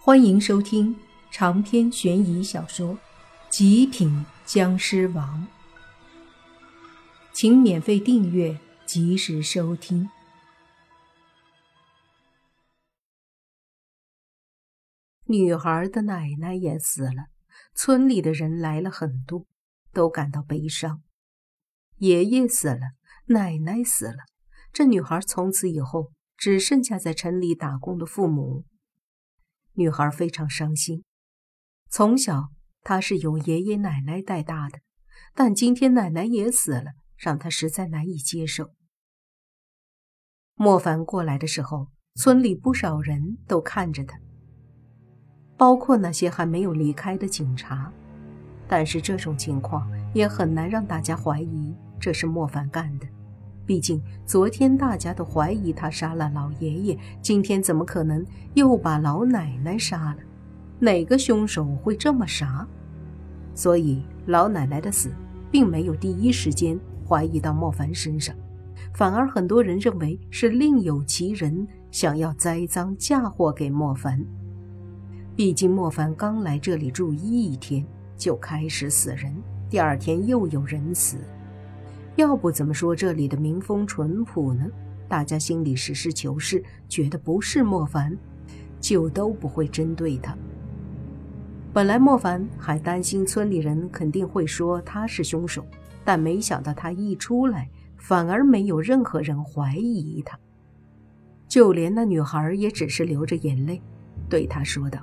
欢迎收听长篇悬疑小说《极品僵尸王》，请免费订阅，及时收听。女孩的奶奶也死了，村里的人来了很多，都感到悲伤。爷爷死了，奶奶死了，这女孩从此以后只剩下在城里打工的父母。女孩非常伤心。从小，她是由爷爷奶奶带大的，但今天奶奶也死了，让她实在难以接受。莫凡过来的时候，村里不少人都看着他，包括那些还没有离开的警察。但是这种情况也很难让大家怀疑这是莫凡干的。毕竟昨天大家都怀疑他杀了老爷爷，今天怎么可能又把老奶奶杀了？哪个凶手会这么傻？所以老奶奶的死并没有第一时间怀疑到莫凡身上，反而很多人认为是另有其人想要栽赃嫁祸给莫凡。毕竟莫凡刚来这里住一天就开始死人，第二天又有人死。要不怎么说这里的民风淳朴呢？大家心里实事求是，觉得不是莫凡，就都不会针对他。本来莫凡还担心村里人肯定会说他是凶手，但没想到他一出来，反而没有任何人怀疑他，就连那女孩也只是流着眼泪，对他说道：“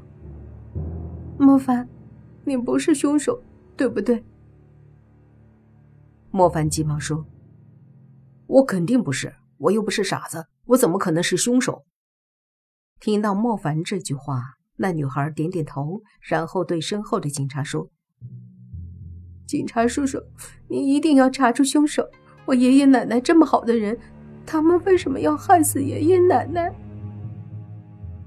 莫凡，你不是凶手，对不对？”莫凡急忙说：“我肯定不是，我又不是傻子，我怎么可能是凶手？”听到莫凡这句话，那女孩点点头，然后对身后的警察说：“警察叔叔，你一定要查出凶手！我爷爷奶奶这么好的人，他们为什么要害死爷爷奶奶？”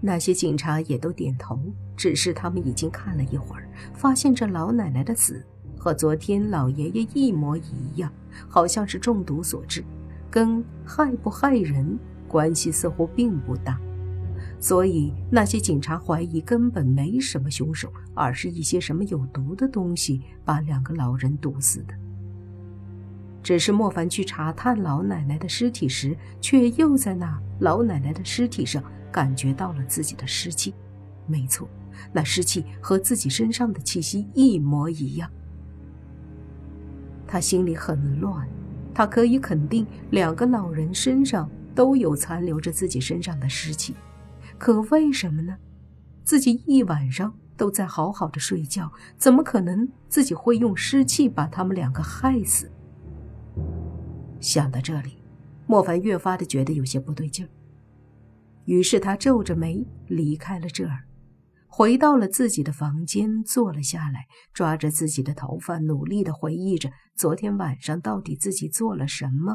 那些警察也都点头，只是他们已经看了一会儿，发现这老奶奶的死。和昨天老爷爷一模一样，好像是中毒所致，跟害不害人关系似乎并不大，所以那些警察怀疑根本没什么凶手，而是一些什么有毒的东西把两个老人毒死的。只是莫凡去查探老奶奶的尸体时，却又在那老奶奶的尸体上感觉到了自己的尸气，没错，那尸气和自己身上的气息一模一样。他心里很乱，他可以肯定两个老人身上都有残留着自己身上的湿气，可为什么呢？自己一晚上都在好好的睡觉，怎么可能自己会用湿气把他们两个害死？想到这里，莫凡越发的觉得有些不对劲儿，于是他皱着眉离开了这儿。回到了自己的房间，坐了下来，抓着自己的头发，努力的回忆着昨天晚上到底自己做了什么。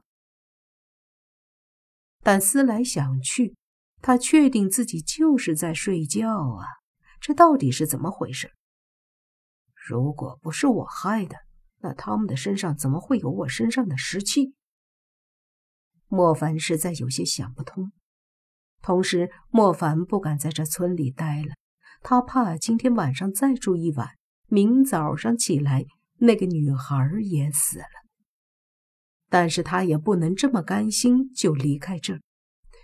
但思来想去，他确定自己就是在睡觉啊！这到底是怎么回事？如果不是我害的，那他们的身上怎么会有我身上的湿气？莫凡实在有些想不通。同时，莫凡不敢在这村里待了。他怕今天晚上再住一晚，明早上起来那个女孩也死了。但是他也不能这么甘心就离开这儿。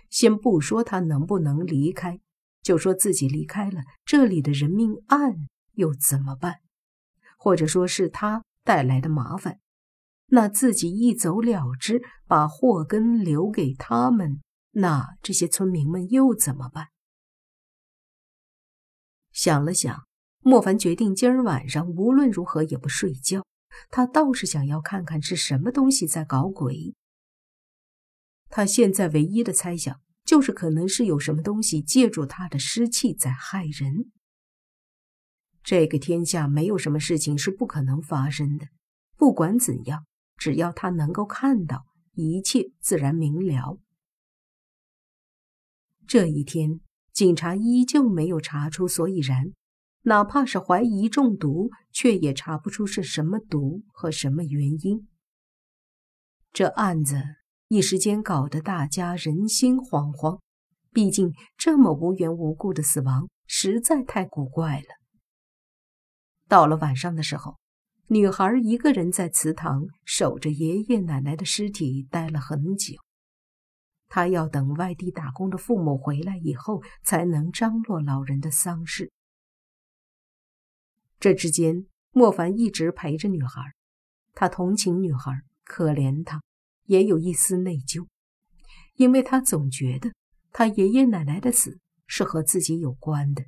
先不说他能不能离开，就说自己离开了，这里的人命案又怎么办？或者说是他带来的麻烦，那自己一走了之，把祸根留给他们，那这些村民们又怎么办？想了想，莫凡决定今儿晚上无论如何也不睡觉。他倒是想要看看是什么东西在搞鬼。他现在唯一的猜想就是，可能是有什么东西借助他的尸气在害人。这个天下没有什么事情是不可能发生的。不管怎样，只要他能够看到，一切自然明了。这一天。警察依旧没有查出所以然，哪怕是怀疑中毒，却也查不出是什么毒和什么原因。这案子一时间搞得大家人心惶惶，毕竟这么无缘无故的死亡，实在太古怪了。到了晚上的时候，女孩一个人在祠堂守着爷爷奶奶的尸体待了很久。他要等外地打工的父母回来以后，才能张罗老人的丧事。这之间，莫凡一直陪着女孩，他同情女孩，可怜她，也有一丝内疚，因为他总觉得他爷爷奶奶的死是和自己有关的。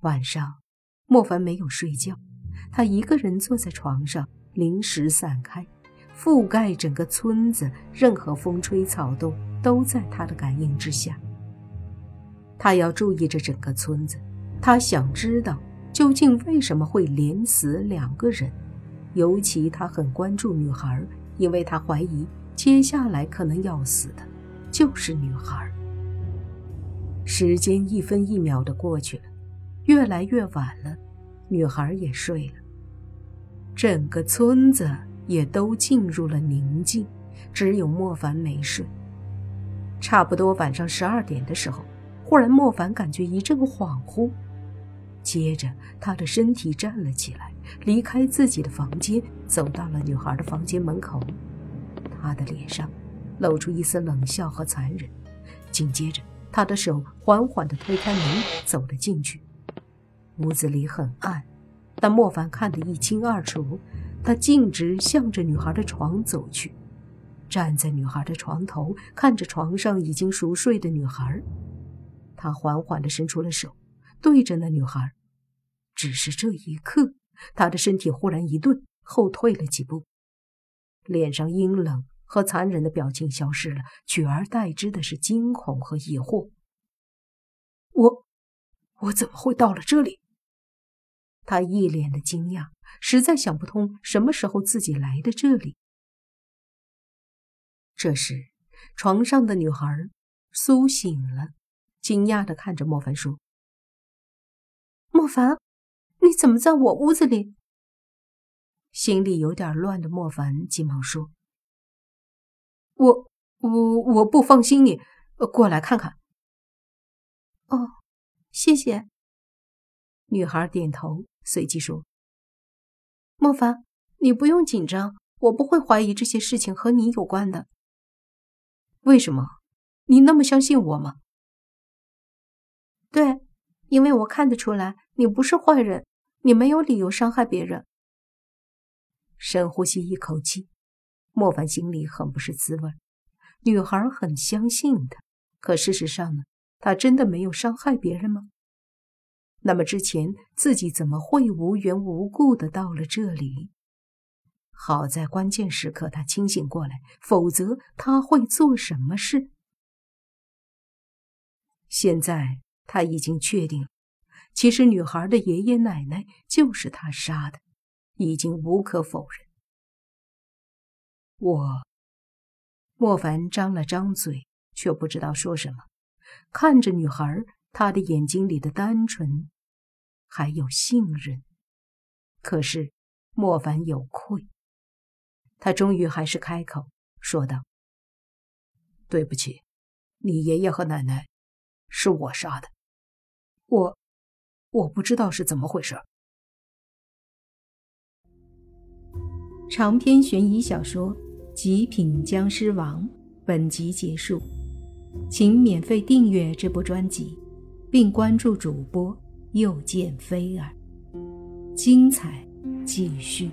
晚上，莫凡没有睡觉，他一个人坐在床上，灵石散开。覆盖整个村子，任何风吹草动都在他的感应之下。他要注意着整个村子，他想知道究竟为什么会连死两个人。尤其他很关注女孩，因为他怀疑接下来可能要死的就是女孩。时间一分一秒的过去了，越来越晚了，女孩也睡了，整个村子。也都进入了宁静，只有莫凡没睡。差不多晚上十二点的时候，忽然莫凡感觉一阵恍惚，接着他的身体站了起来，离开自己的房间，走到了女孩的房间门口。他的脸上露出一丝冷笑和残忍，紧接着他的手缓缓地推开门，走了进去。屋子里很暗，但莫凡看得一清二楚。他径直向着女孩的床走去，站在女孩的床头，看着床上已经熟睡的女孩。他缓缓地伸出了手，对着那女孩。只是这一刻，他的身体忽然一顿，后退了几步，脸上阴冷和残忍的表情消失了，取而代之的是惊恐和疑惑。我，我怎么会到了这里？他一脸的惊讶。实在想不通什么时候自己来的这里。这时，床上的女孩苏醒了，惊讶的看着莫凡说：“莫凡，你怎么在我屋子里？”心里有点乱的莫凡急忙说：“我我我不放心你，过来看看。”哦，谢谢。女孩点头，随即说。莫凡，你不用紧张，我不会怀疑这些事情和你有关的。为什么？你那么相信我吗？对，因为我看得出来你不是坏人，你没有理由伤害别人。深呼吸一口气，莫凡心里很不是滋味。女孩很相信他，可事实上呢？他真的没有伤害别人吗？那么之前自己怎么会无缘无故的到了这里？好在关键时刻他清醒过来，否则他会做什么事？现在他已经确定了，其实女孩的爷爷奶奶就是他杀的，已经无可否认。我，莫凡张了张嘴，却不知道说什么，看着女孩。他的眼睛里的单纯，还有信任，可是莫凡有愧。他终于还是开口说道：“对不起，你爷爷和奶奶是我杀的，我我不知道是怎么回事。”长篇悬疑小说《极品僵尸王》本集结束，请免费订阅这部专辑。并关注主播，又见菲儿，精彩继续。